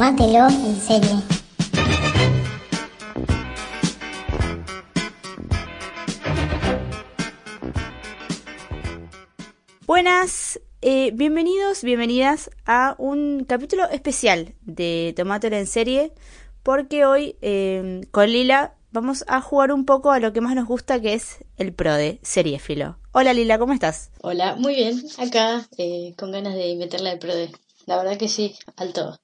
Tómatelo en serie. Buenas, eh, bienvenidos, bienvenidas a un capítulo especial de Tómatelo en serie, porque hoy eh, con Lila vamos a jugar un poco a lo que más nos gusta, que es el pro de Seriéfilo. Hola Lila, ¿cómo estás? Hola, muy bien, acá eh, con ganas de meterle al PRODE. La verdad que sí, alto.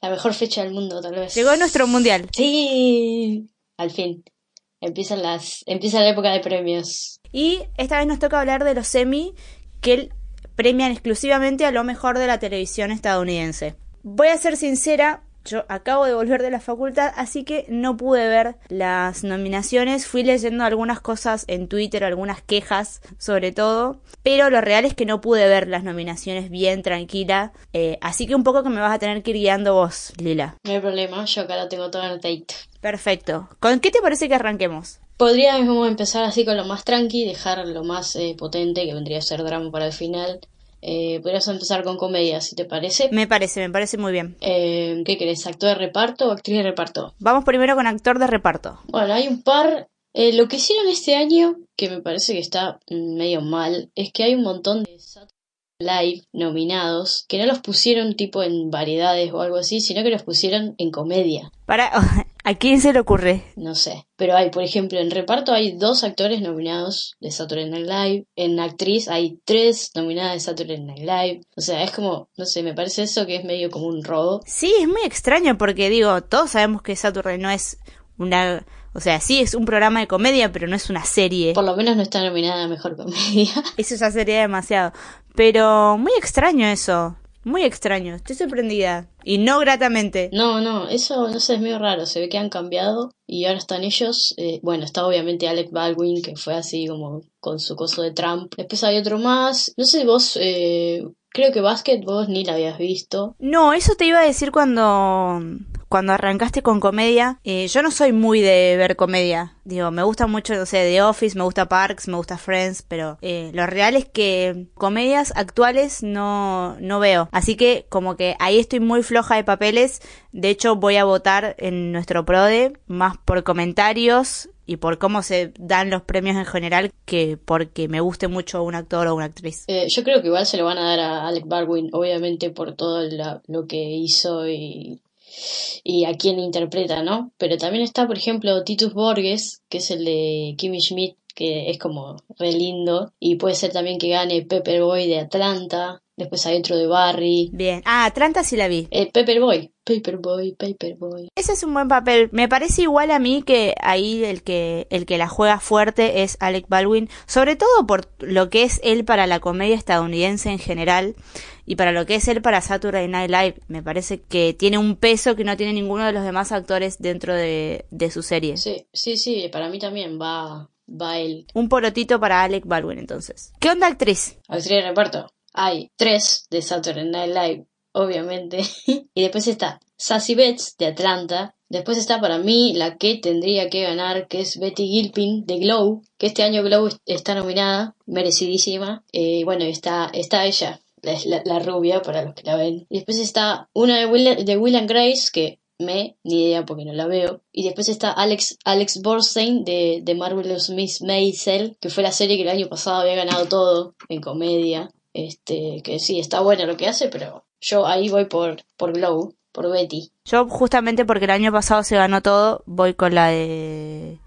La mejor fecha del mundo, tal vez. Llegó nuestro mundial. Sí, al fin. Empiezan las, empieza la época de premios. Y esta vez nos toca hablar de los semi que premian exclusivamente a lo mejor de la televisión estadounidense. Voy a ser sincera, yo acabo de volver de la facultad, así que no pude ver las nominaciones. Fui leyendo algunas cosas en Twitter, algunas quejas sobre todo, pero lo real es que no pude ver las nominaciones bien tranquila. Eh, así que un poco que me vas a tener que ir guiando vos, Lila. No hay problema, yo acá lo tengo todo anotadito. Perfecto. ¿Con qué te parece que arranquemos? Podríamos empezar así con lo más tranqui, dejar lo más eh, potente, que vendría a ser drama para el final. Eh, podrías empezar con comedia, si te parece. Me parece, me parece muy bien. Eh, ¿Qué querés? ¿Actor de reparto o actriz de reparto? Vamos primero con actor de reparto. Bueno, hay un par. Eh, lo que hicieron este año, que me parece que está medio mal, es que hay un montón de Live nominados que no los pusieron tipo en variedades o algo así, sino que los pusieron en comedia. Para, ¿A quién se le ocurre? No sé. Pero hay, por ejemplo, en reparto hay dos actores nominados de Saturday Night Live. En actriz hay tres nominadas de Saturday Night Live. O sea, es como, no sé, me parece eso que es medio como un robo. Sí, es muy extraño porque digo, todos sabemos que Saturday no es una... O sea, sí es un programa de comedia, pero no es una serie. Por lo menos no está nominada a Mejor Comedia. Eso ya sería demasiado. Pero muy extraño eso. Muy extraño. Estoy sorprendida. Y no gratamente. No, no, eso no sé, es medio raro. Se ve que han cambiado y ahora están ellos. Eh, bueno, está obviamente Alec Baldwin, que fue así como con su coso de Trump. Después hay otro más. No sé, vos, eh, creo que Basket vos ni la habías visto. No, eso te iba a decir cuando cuando arrancaste con comedia, eh, yo no soy muy de ver comedia. Digo, me gusta mucho, no sé, The Office, me gusta Parks, me gusta Friends, pero eh, lo real es que comedias actuales no, no veo. Así que como que ahí estoy muy floja de papeles. De hecho, voy a votar en nuestro PRODE más por comentarios y por cómo se dan los premios en general que porque me guste mucho un actor o una actriz. Eh, yo creo que igual se lo van a dar a Alec Baldwin, obviamente por todo la- lo que hizo y y a quién interpreta, ¿no? Pero también está, por ejemplo, Titus Borges, que es el de Kimmy Schmidt, que es como re lindo, y puede ser también que gane Pepperboy de Atlanta, después hay otro de Barry, Bien. Ah, Atlanta sí la vi. eh, Pepperboy, Paperboy, Paperboy. Ese es un buen papel. Me parece igual a mí que ahí el que el que la juega fuerte es Alec Baldwin, sobre todo por lo que es él para la comedia estadounidense en general y para lo que es él para Saturday Night Live. Me parece que tiene un peso que no tiene ninguno de los demás actores dentro de, de su serie. Sí, sí, sí, para mí también va, va él. Un porotito para Alec Baldwin entonces. ¿Qué onda actriz? Actriz de reparto. Hay tres de Saturday Night Live, obviamente. y después está Sassy Betts de Atlanta. Después está para mí la que tendría que ganar, que es Betty Gilpin de Glow, que este año Glow est- está nominada, merecidísima. Eh, bueno, está, está ella, la, la- la rubia, para los que la ven. Y después está una de Will, de Will and Grace, que me, ni idea porque no la veo. Y después está Alex, Alex Borstein de, de Marvelous Miss Maisel, que fue la serie que el año pasado había ganado todo en comedia. Este, que sí, está buena lo que hace, pero yo ahí voy por, por Glow, por Betty. Yo justamente porque el año pasado se ganó todo, voy con la de...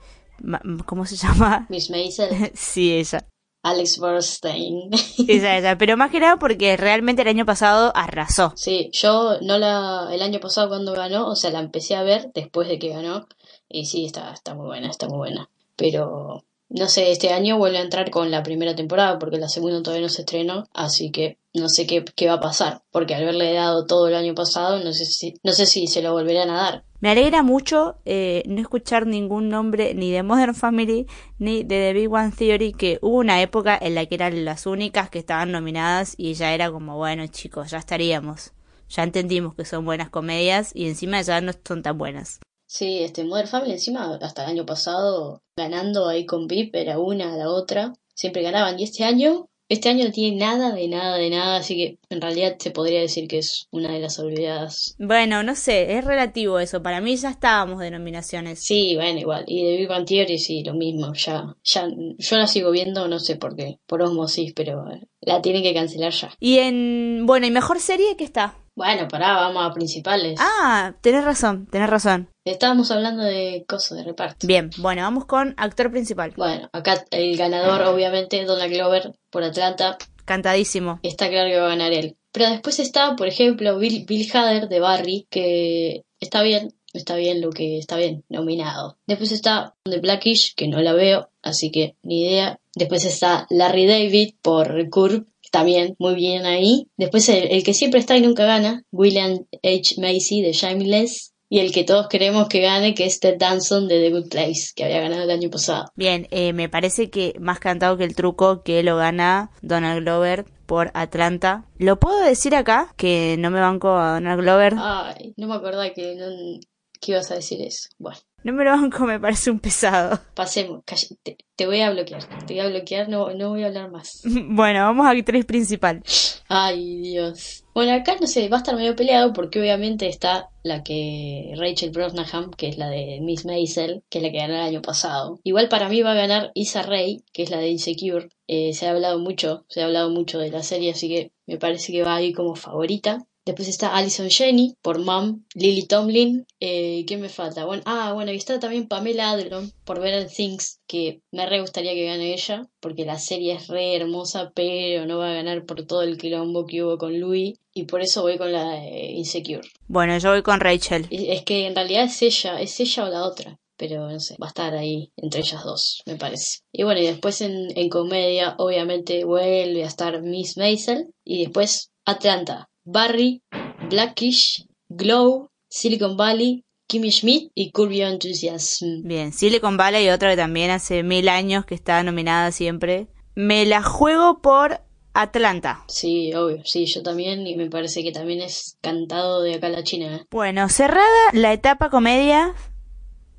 ¿Cómo se llama? Miss Maisel, Sí, ella. Alex Borstein. Esa, esa. Pero más que nada porque realmente el año pasado arrasó. Sí, yo no la, el año pasado cuando ganó, o sea, la empecé a ver después de que ganó, y sí, está, está muy buena, está muy buena. Pero, no sé, este año vuelve a entrar con la primera temporada, porque la segunda todavía no se estrenó, así que no sé qué, qué va a pasar, porque al haberle dado todo el año pasado, no sé si, no sé si se lo volverán a dar. Me alegra mucho eh, no escuchar ningún nombre ni de Modern Family ni de The Big One Theory, que hubo una época en la que eran las únicas que estaban nominadas y ya era como, bueno chicos, ya estaríamos. Ya entendimos que son buenas comedias y encima ya no son tan buenas. Sí, este Modern Family encima hasta el año pasado ganando ahí con VIP era una la otra, siempre ganaban y este año Este año no tiene nada de nada de nada, así que en realidad se podría decir que es una de las olvidadas. Bueno, no sé, es relativo eso. Para mí ya estábamos de nominaciones. Sí, bueno, igual. Y de Big Bang Theory sí, lo mismo. Ya, ya, yo la sigo viendo, no sé por qué, por osmosis, pero la tienen que cancelar ya. Y en, bueno, ¿y mejor serie qué está? Bueno, pará, vamos a principales. Ah, tenés razón, tenés razón. Estábamos hablando de cosas de reparto. Bien, bueno, vamos con actor principal. Bueno, acá el ganador, obviamente, Donald Glover por Atlanta. Cantadísimo. Está claro que va a ganar él. Pero después está, por ejemplo, Bill, Bill Hader de Barry, que está bien, está bien lo que está bien, nominado. Después está The Blackish, que no la veo, así que ni idea. Después está Larry David por Curb, también muy bien ahí. Después el, que siempre está y nunca gana, William H. Macy de Shameless. Y el que todos queremos que gane, que es Ted Danson de The Good Place, que había ganado el año pasado. Bien, eh, me parece que más cantado que el truco que lo gana Donald Glover por Atlanta. ¿Lo puedo decir acá? Que no me banco a Donald Glover. Ay, no me acordaba que, que ibas a decir eso. Bueno. No me lo banco, me parece un pesado. Pasemos, te, te, voy a bloquear, te voy a bloquear, no, no voy a hablar más. bueno, vamos a actriz principal. Ay, Dios. Bueno, acá no sé, va a estar medio peleado porque obviamente está la que Rachel Brosnahan, que es la de Miss Maisel, que es la que ganó el año pasado. Igual para mí va a ganar Isa Rae, que es la de Insecure. Eh, se ha hablado mucho, se ha hablado mucho de la serie, así que me parece que va ahí como favorita. Después está Alison Jenny por Mom, Lily Tomlin. Eh, ¿Quién me falta? Bueno, ah, bueno, y está también Pamela Adlon por Better Things, que me re gustaría que gane ella, porque la serie es re hermosa, pero no va a ganar por todo el quilombo que hubo con Louis, y por eso voy con la Insecure. Bueno, yo voy con Rachel. Es que en realidad es ella, es ella o la otra pero no sé, va a estar ahí entre ellas dos, me parece. Y bueno, y después en, en comedia, obviamente vuelve a estar Miss Maisel, y después Atlanta, Barry, Blackish, Glow, Silicon Valley, Kimmy Schmidt y Curb Your Enthusiasm. Bien, Silicon Valley y otra que también hace mil años que está nominada siempre. Me la juego por Atlanta. Sí, obvio, sí, yo también y me parece que también es cantado de acá la China. ¿eh? Bueno, cerrada la etapa comedia,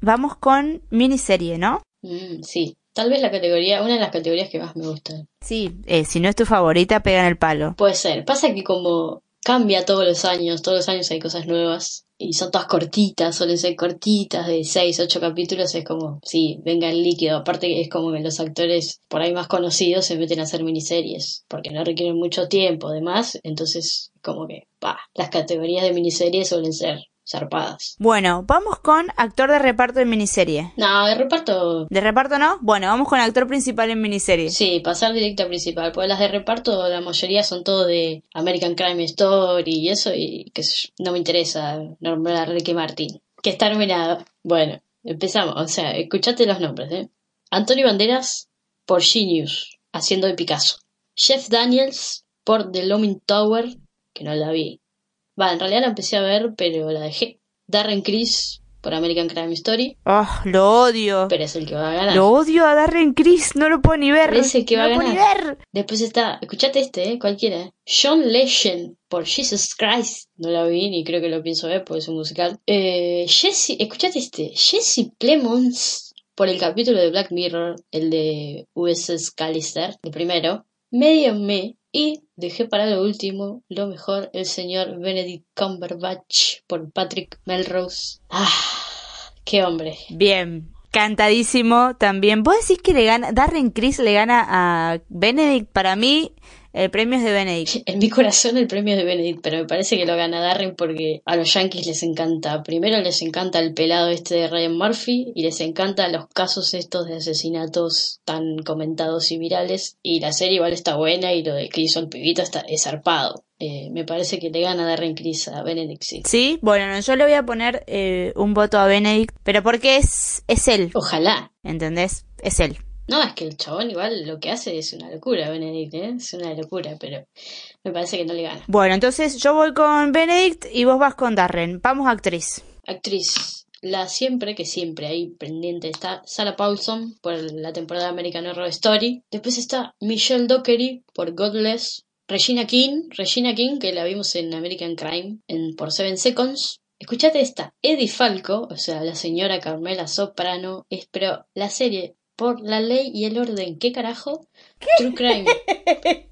vamos con miniserie, ¿no? Mm, sí, Tal vez la categoría, una de las categorías que más me gustan. Sí, eh, si no es tu favorita, pega en el palo. Puede ser. Pasa que como cambia todos los años, todos los años hay cosas nuevas y son todas cortitas, suelen ser cortitas de 6, 8 capítulos, es como, sí, venga el líquido. Aparte es como que los actores por ahí más conocidos se meten a hacer miniseries, porque no requieren mucho tiempo, además, entonces como que, pa, las categorías de miniseries suelen ser zarpadas. Bueno, vamos con actor de reparto en miniserie. No, de reparto. ¿De reparto no? Bueno, vamos con actor principal en miniserie. Sí, pasar directo a principal. Porque las de reparto, la mayoría son todo de American Crime Story y eso, y que no me interesa nombrar a Ricky Martin. Que está nominado. Bueno, empezamos. O sea, escuchate los nombres, ¿eh? Antonio Banderas por Genius, haciendo de Picasso. Jeff Daniels por The Looming Tower, que no la vi. Va, en realidad la empecé a ver, pero la dejé. Darren Criss por American Crime Story. Ah, lo odio. Pero es el que va a ganar. Lo odio a Darren Criss, no lo puedo ni ver. es el que va a ganar. Puedo ni ver. Después está, escuchate este, eh, cualquiera. John Legend por Jesus Christ. No la vi ni creo que lo pienso ver porque es un musical. Eh, Jesse, escuchate este. Jesse Plemons por el capítulo de Black Mirror, el de USS Callister, el primero. Medio me y dejé para lo último, lo mejor, el señor Benedict Cumberbatch por Patrick Melrose. ¡Ah! ¡Qué hombre! Bien, cantadísimo también. ¿Vos decís que le gana, Darren Criss le gana a Benedict? Para mí, el premio es de Benedict. En mi corazón el premio es de Benedict, pero me parece que lo gana Darren porque a los Yankees les encanta. Primero les encanta el pelado este de Ryan Murphy y les encanta los casos estos de asesinatos tan comentados y virales. Y la serie igual está buena y lo de que hizo el pibito está, es zarpado. Eh, me parece que le gana Darren Criss a Benedict, sí. Sí, bueno, yo le voy a poner eh, un voto a Benedict, pero porque es, es él. Ojalá. ¿Entendés? Es él. No, es que el chabón igual lo que hace es una locura, Benedict, ¿eh? Es una locura, pero me parece que no le gana. Bueno, entonces yo voy con Benedict y vos vas con Darren. Vamos actriz. Actriz. La siempre, que siempre ahí pendiente está Sarah Paulson por la temporada American Horror Story. Después está Michelle Dockery por Godless. Regina King, Regina King, que la vimos en American Crime en, por Seven Seconds. Escuchate esta, Eddie Falco, o sea, la señora Carmela Soprano, es, pero la serie por la ley y el orden. ¿Qué carajo? True Crime.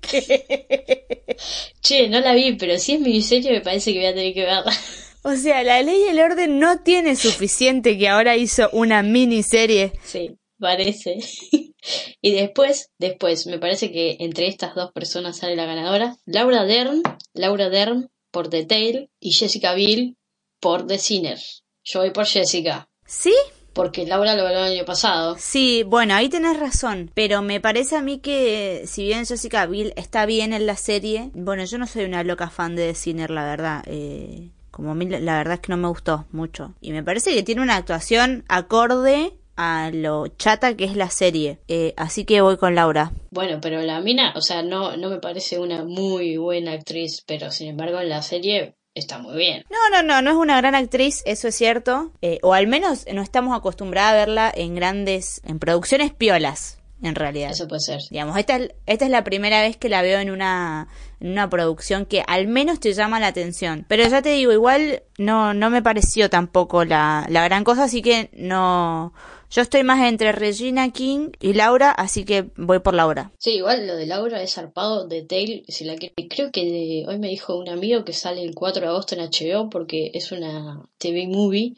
che, no la vi, pero si es miniserie me parece que voy a tener que verla. O sea, la ley y el orden no tiene suficiente que ahora hizo una miniserie. Sí, parece. y después, después, me parece que entre estas dos personas sale la ganadora. Laura Dern, Laura Dern por The Tale y Jessica Biel por The Sinner. Yo voy por Jessica. ¿Sí? Porque Laura lo ganó el año pasado. Sí, bueno, ahí tenés razón. Pero me parece a mí que, si bien Jessica Biel está bien en la serie, bueno, yo no soy una loca fan de Sinner, la verdad. Eh, como a mí la verdad es que no me gustó mucho. Y me parece que tiene una actuación acorde a lo chata que es la serie. Eh, así que voy con Laura. Bueno, pero la mina, o sea, no, no me parece una muy buena actriz, pero sin embargo en la serie está muy bien. No, no, no, no es una gran actriz, eso es cierto. Eh, o al menos no estamos acostumbrados a verla en grandes, en producciones piolas en realidad. Eso puede ser. Digamos, esta, esta es la primera vez que la veo en una, en una producción que al menos te llama la atención. Pero ya te digo, igual no, no me pareció tampoco la, la gran cosa, así que no... Yo estoy más entre Regina King y Laura, así que voy por Laura. Sí, igual lo de Laura es zarpado de Tail, si la Creo que hoy me dijo un amigo que sale el 4 de agosto en HBO porque es una TV movie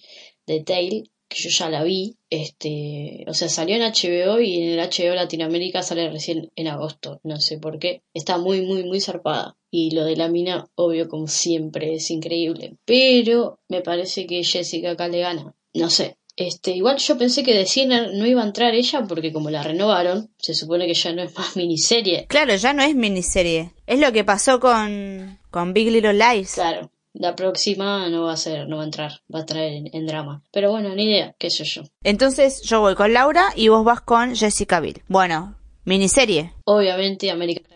de Tail que yo ya la vi, este, o sea, salió en HBO y en el HBO Latinoamérica sale recién en agosto, no sé por qué, está muy, muy, muy zarpada. Y lo de la mina, obvio, como siempre, es increíble. Pero me parece que Jessica acá le gana. No sé, este, igual yo pensé que de Sinner no iba a entrar ella porque como la renovaron, se supone que ya no es más miniserie. Claro, ya no es miniserie. Es lo que pasó con, con Big Little Lies. Claro. La próxima no va a ser, no va a entrar, va a traer en, drama. Pero bueno, ni idea, qué sé yo. Entonces yo voy con Laura y vos vas con Jessica Biel. Bueno, miniserie. Obviamente American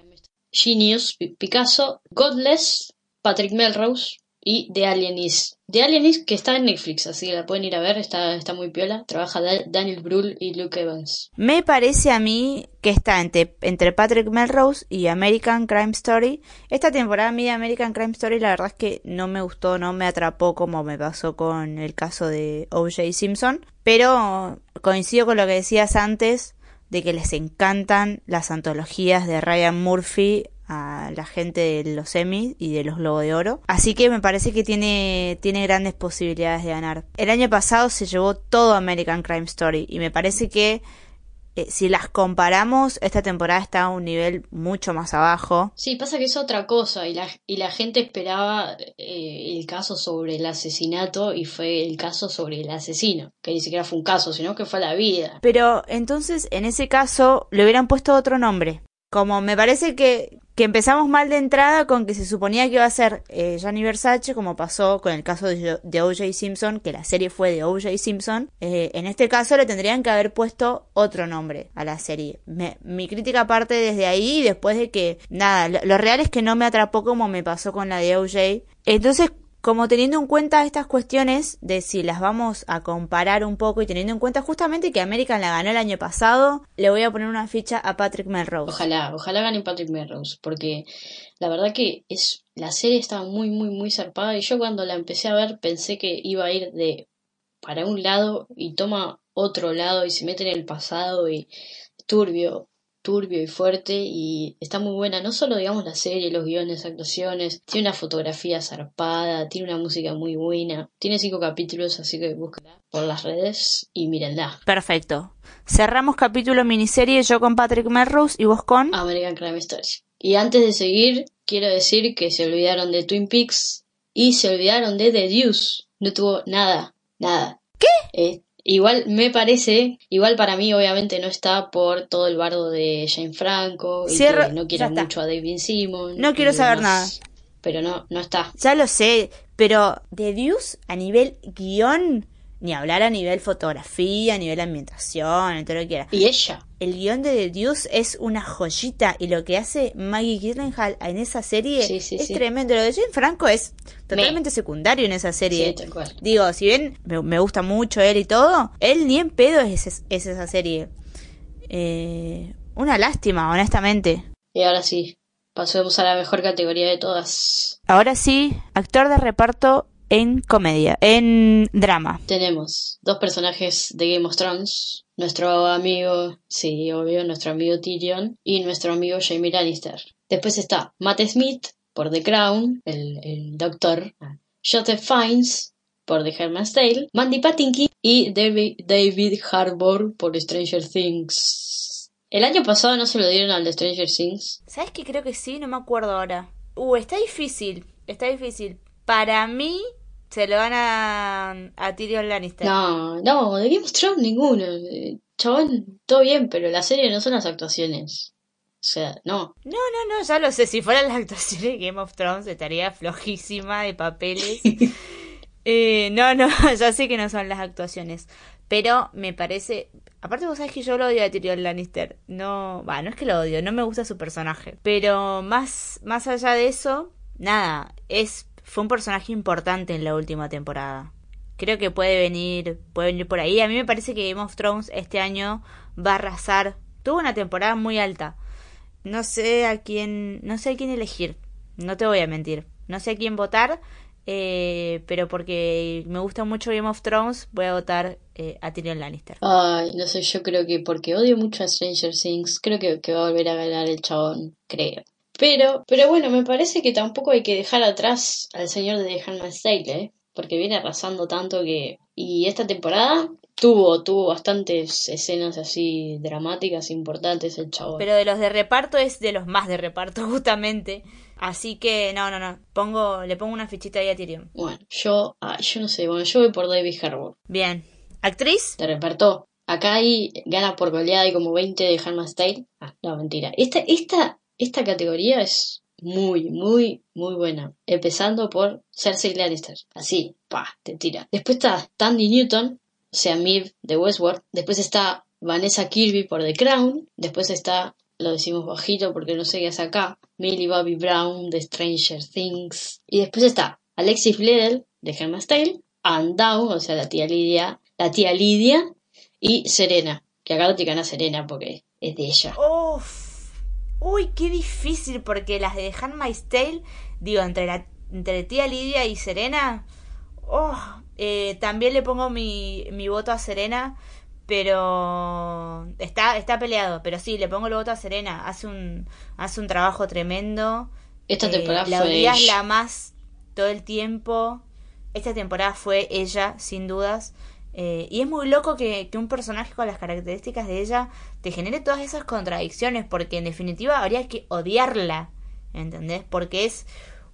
Genius, Picasso, Godless, Patrick Melrose, y The Alienist. The Alienist que está en Netflix, así que la pueden ir a ver, está, está muy piola. Trabaja Daniel Brühl y Luke Evans. Me parece a mí que está entre, entre Patrick Melrose y American Crime Story. Esta temporada de American Crime Story la verdad es que no me gustó, no me atrapó como me pasó con el caso de O.J. Simpson. Pero coincido con lo que decías antes de que les encantan las antologías de Ryan Murphy a la gente de los Emmys y de los Globos de Oro. Así que me parece que tiene, tiene grandes posibilidades de ganar. El año pasado se llevó todo American Crime Story y me parece que eh, si las comparamos, esta temporada está a un nivel mucho más abajo. Sí, pasa que es otra cosa y la, y la gente esperaba eh, el caso sobre el asesinato y fue el caso sobre el asesino, que ni siquiera fue un caso, sino que fue la vida. Pero entonces, en ese caso, le hubieran puesto otro nombre. Como me parece que, que empezamos mal de entrada con que se suponía que iba a ser eh, Gianni Versace, como pasó con el caso de, O.J. Simpson, que la serie fue de O.J. Simpson. Eh, en este caso le tendrían que haber puesto otro nombre a la serie. mi crítica parte desde ahí, después de que, nada, lo, lo real es que no me atrapó como me pasó con la de O.J. Entonces, como teniendo en cuenta estas cuestiones de si las vamos a comparar un poco y teniendo en cuenta justamente que American la ganó el año pasado, le voy a poner una ficha a Patrick Melrose. Ojalá, ojalá gane Patrick Melrose, porque la verdad que es la serie estaba muy muy muy zarpada y yo cuando la empecé a ver pensé que iba a ir de para un lado y toma otro lado y se mete en el pasado y turbio turbio y fuerte y está muy buena, no solo digamos la serie, los guiones, actuaciones, tiene una fotografía zarpada, tiene una música muy buena, tiene cinco capítulos, así que búsquenla por las redes y mírenla. Perfecto. Cerramos capítulo miniserie yo con Patrick Melrose y vos con American Crime Story. Y antes de seguir, quiero decir que se olvidaron de Twin Peaks y se olvidaron de The Deuce. No tuvo nada, nada. ¿Qué? Eh, Igual me parece, igual para mí obviamente no está por todo el bardo de Jane Franco y que no quiero mucho a David Simon. No quiero saber nada. Pero no, no está. Ya lo sé, pero The Deuce a nivel guion ni hablar a nivel fotografía, a nivel ambientación, todo lo que quiera. Y ella. El guion de The Deuce es una joyita y lo que hace Maggie Gyllenhaal en esa serie es tremendo. Lo de Jane Franco es totalmente secundario en esa serie. Digo, si bien me, gusta mucho él y todo, él ni en pedo es, es esa serie. Eh, una lástima, honestamente. Y ahora sí, pasemos a la mejor categoría de todas. Ahora sí, actor de reparto en comedia, en drama. Tenemos dos personajes de Game of Thrones, nuestro amigo, sí, obvio, nuestro amigo Tyrion y nuestro amigo Jamie Lannister. Después está Matt Smith por The Crown, el, el doctor. Joseph Fiennes por The Handmaid's Tale, Mandy Patinkin y David, David Harbour por Stranger Things. El año pasado no se lo dieron al de Stranger Things. ¿Sabes qué? Creo que sí, no me acuerdo ahora. Uh, está difícil, está difícil. Para mí, se lo van a, a Tyrion Lannister. No, no, de Game of Thrones ninguno. Eh, Chabón, todo bien, pero la serie no son las actuaciones. O sea, no. No, no, no, ya lo sé. Si fueran las actuaciones de Game of Thrones estaría flojísima de papeles. eh, no, no, ya sé que no son las actuaciones. Pero me parece... Aparte vos sabés que yo lo odio a Tyrion Lannister. No, va, no es que lo odio, no me gusta su personaje. Pero más, más allá de eso, nada, es fue un personaje importante en la última temporada. Creo que puede venir, puede venir por ahí. A mí me parece que Game of Thrones este año va a arrasar. Tuvo una temporada muy alta. No sé a quién, no sé a quién elegir. No te voy a mentir. No sé a quién votar. Eh, pero porque me gusta mucho Game of Thrones, voy a votar eh, a Tyrion Lannister. Ay, no sé, yo creo que porque odio mucho a Stranger Things, creo que, que va a volver a ganar el chabón, creo. Pero, pero bueno, me parece que tampoco hay que dejar atrás al señor de The Handmaid's Tale, ¿eh? Porque viene arrasando tanto que... Y esta temporada tuvo, tuvo bastantes escenas así dramáticas, importantes el chabón. Pero de los de reparto es de los más de reparto, justamente. Así que, no, no, no. Pongo, le pongo una fichita ahí a Tyrion. Bueno, yo, ah, yo no sé, bueno, yo voy por David Harbour. Bien. ¿Actriz? De reparto. Acá hay, gana por goleada y como 20 de Handmaid's Tale. Ah, no, mentira. Esta, esta esta categoría es muy, muy, muy buena. Empezando por Cersei Lannister. Así, pa, te tira. Después está Tandy Newton, o sea, Miv de Westworld. Después está Vanessa Kirby por The Crown. Después está, lo decimos bajito porque no sé qué es acá, Millie Bobby Brown de Stranger Things. Y después está Alexis Bledel de Handmaid's Tale. And Down, o sea, la tía Lidia. La tía Lidia. Y Serena. Que acá no te gana Serena porque es de ella. Uy, qué difícil, porque las de Handmaid's Tale, digo, entre, la, entre tía Lidia y Serena, oh, eh, también le pongo mi, mi voto a Serena, pero está, está peleado, pero sí, le pongo el voto a Serena, hace un, hace un trabajo tremendo. Esta temporada eh, la odias la más todo el tiempo. Esta temporada fue ella, sin dudas. Eh, y es muy loco que, un personaje con las características de ella te genere todas esas contradicciones, porque en definitiva habría que odiarla, ¿entendés? Porque es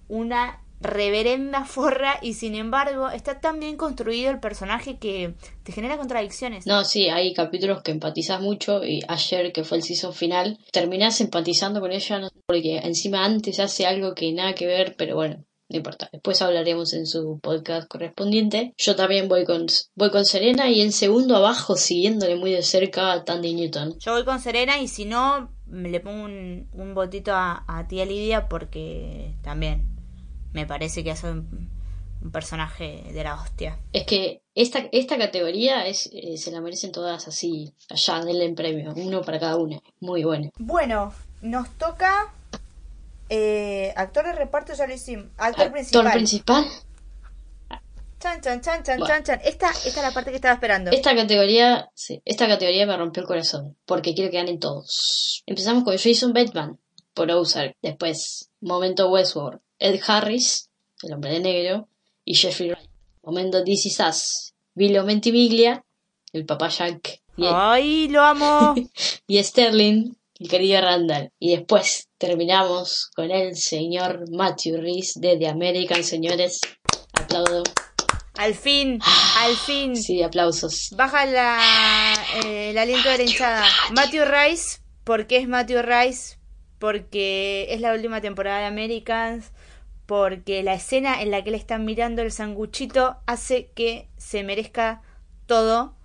una reverenda forra y sin embargo está tan bien construido el personaje que te genera contradicciones. No, sí, hay capítulos que empatizas mucho y ayer que fue el season final terminás empatizando con ella porque encima antes hace algo que nada que ver, pero bueno, no importa. Después hablaremos en su podcast correspondiente. Yo también voy con, voy con Serena y en segundo abajo, siguiéndole muy de cerca a Tandy Newton. Yo voy con Serena y si no, le pongo un, un botito a, tía Lidia porque también me parece que hace un, personaje de la hostia. Es que esta, esta categoría es, eh, se la merecen todas así, allá, denle en premio, uno para cada una. Muy bueno. Bueno, nos toca eh, actor de reparto ya lo hicimos. Actor, principal. principal. Chan, chan, chan, chan, chan, chan. Esta, esta es la parte que estaba esperando. Esta categoría, sí, esta categoría me rompió el corazón. Porque quiero que ganen todos. Empezamos con Jason Bateman por Ozark. Después, Momento Westworld. Ed Harris, el hombre de negro. Y Jeffrey Wright. Momento DC Sass. Billy Mentimiglia, el papá Jack. ¡Ay, lo amo! y Sterling, el querido Randall. Y después terminamos con el señor Matthew Reese de The American, señores. Aplaudo. Al fin, al fin. Sí, aplausos. Baja la, eh, el aliento de la hinchada. Matthew Rice, ¿por qué es Matthew Rice? Porque es la última temporada de Americans. Porque la escena en la que le están mirando el sanguchito hace que se merezca todo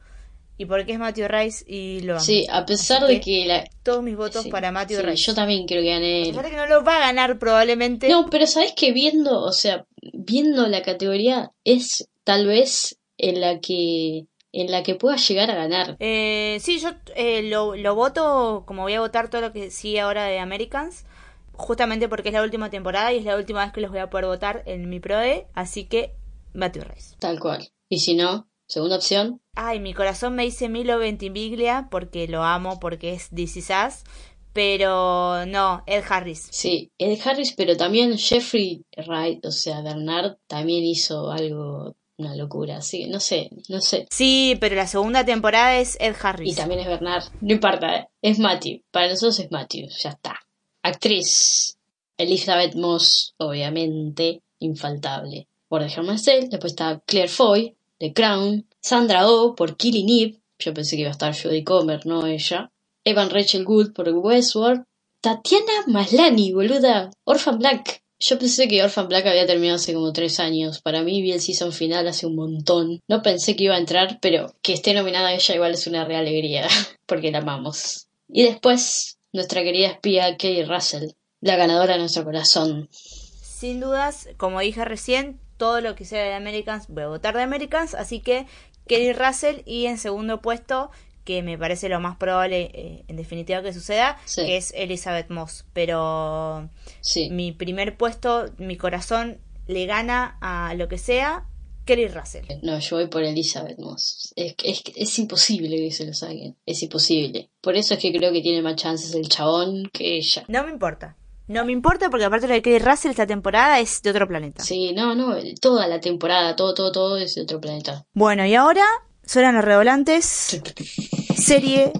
y porque es Matthew Rice y lo amo. Sí, a pesar de que, todos mis votos para Matthew Rice. Yo también creo que gane él. A pesar que no lo va a ganar probablemente. No, pero sabes que viendo, o sea, viendo la categoría es tal vez en la que en la que pueda llegar a ganar. Eh, sí, yo eh, lo, lo voto como voy a votar todo lo que sigue ahora de Americans, justamente porque es la última temporada y es la última vez que los voy a poder votar en mi ProE, así que Matthew Rice. Tal cual. Y si no, Segunda opción. Ay, mi corazón me dice Milo Ventimiglia porque lo amo, porque es This Is Us, pero no, Ed Harris. Sí, Ed Harris, pero también Jeffrey Wright, o sea, Bernard también hizo algo, una locura, así que no sé, no sé. Sí, pero la segunda temporada es Ed Harris. Y también es Bernard, no importa, ¿eh? es Matthew, para nosotros es Matthew, ya está. Actriz, Elizabeth Moss, obviamente, infaltable. Por Handmaid's Tale, después está Claire Foy, The Crown, Sandra Oh por Killing Eve, yo pensé que iba a estar Jodie Comer, no ella. Evan Rachel Wood por Westworld. Tatiana Maslany, boluda. Orphan Black. Yo pensé que Orphan Black había terminado hace como tres años. Para mí vi el season final hace un montón. No pensé que iba a entrar, pero que esté nominada ella igual es una real alegría, porque la amamos. Y después, nuestra querida espía Kay Russell, la ganadora de nuestro corazón. Sin dudas, como dije recién, todo lo que sea de Americans, voy a votar de Americans, así que Kelly Russell y en segundo puesto, que me parece lo más probable eh, en definitiva que suceda, Sí. que es Elizabeth Moss. Pero Sí. mi primer puesto, mi corazón le gana a lo que sea, Kelly Russell. No, yo voy por Elizabeth Moss. Es, es, es imposible que se lo saquen. Es imposible. Por eso es que creo que tiene más chances el chabón que ella. No me importa. No me importa porque aparte lo de Kelly Russell esta temporada es de otro planeta. Sí, no, no. Toda la temporada, todo, todo, todo es de otro planeta. Bueno, y ahora suenan los revolantes. Serie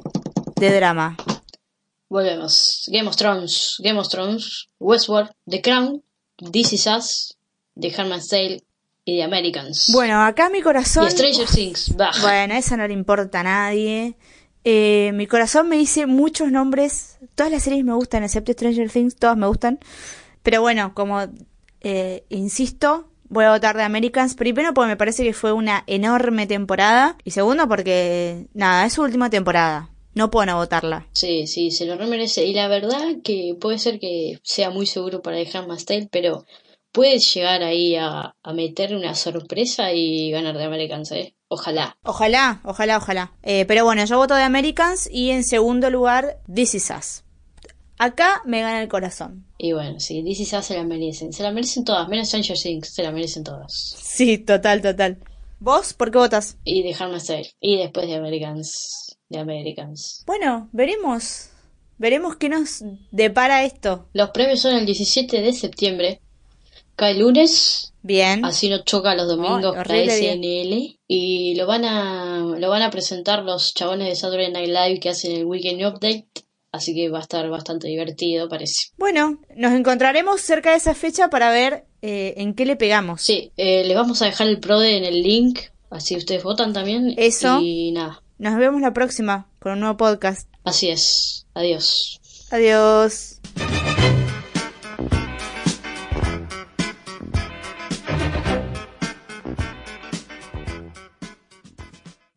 de drama. Volvemos. Game of Thrones, Game of Thrones, Westworld, The Crown, This Is Us, The Handmaid's Tale y The Americans. Bueno, acá mi corazón. y Stranger Things. Bah. Bueno, esa no le importa a nadie. Eh, mi corazón me dice muchos nombres. Todas las series me gustan, excepto Stranger Things, todas me gustan. Pero bueno, como eh, insisto, voy a votar de Americans. Primero porque me parece que fue una enorme temporada. Y segundo porque, nada, es su última temporada. No puedo no votarla. Sí, sí, se lo remerece. Y la verdad que puede ser que sea muy seguro para Handmaid's Tale, pero puede llegar ahí a, a meter una sorpresa y ganar de Americans, ¿eh? Ojalá. Ojalá, ojalá, ojalá. Eh, pero bueno, yo voto de Americans y en segundo lugar, This Is Us. Acá me gana el corazón. Y bueno, sí, This Is Us se la merecen. Se la merecen todas, menos Stranger Things, se la merecen todas. Sí, total, total. ¿Vos por qué votas? Y Handmaid's Tale. Y después de Americans. De Americans. Bueno, veremos. Veremos qué nos depara esto. Los premios son el 17 de septiembre. Cae lunes, Bien. así no choca los domingos para horrible SNL. Y lo van a lo van a presentar los chabones de Saturday Night Live que hacen el Weekend Update. Así que va a estar bastante divertido, parece. Bueno, nos encontraremos cerca de esa fecha para ver eh, en qué le pegamos. Sí, eh, les vamos a dejar el PRODE en el link, así ustedes votan también. Eso. Y nada, Nos vemos la próxima con un nuevo podcast. así es. Adiós. Adiós.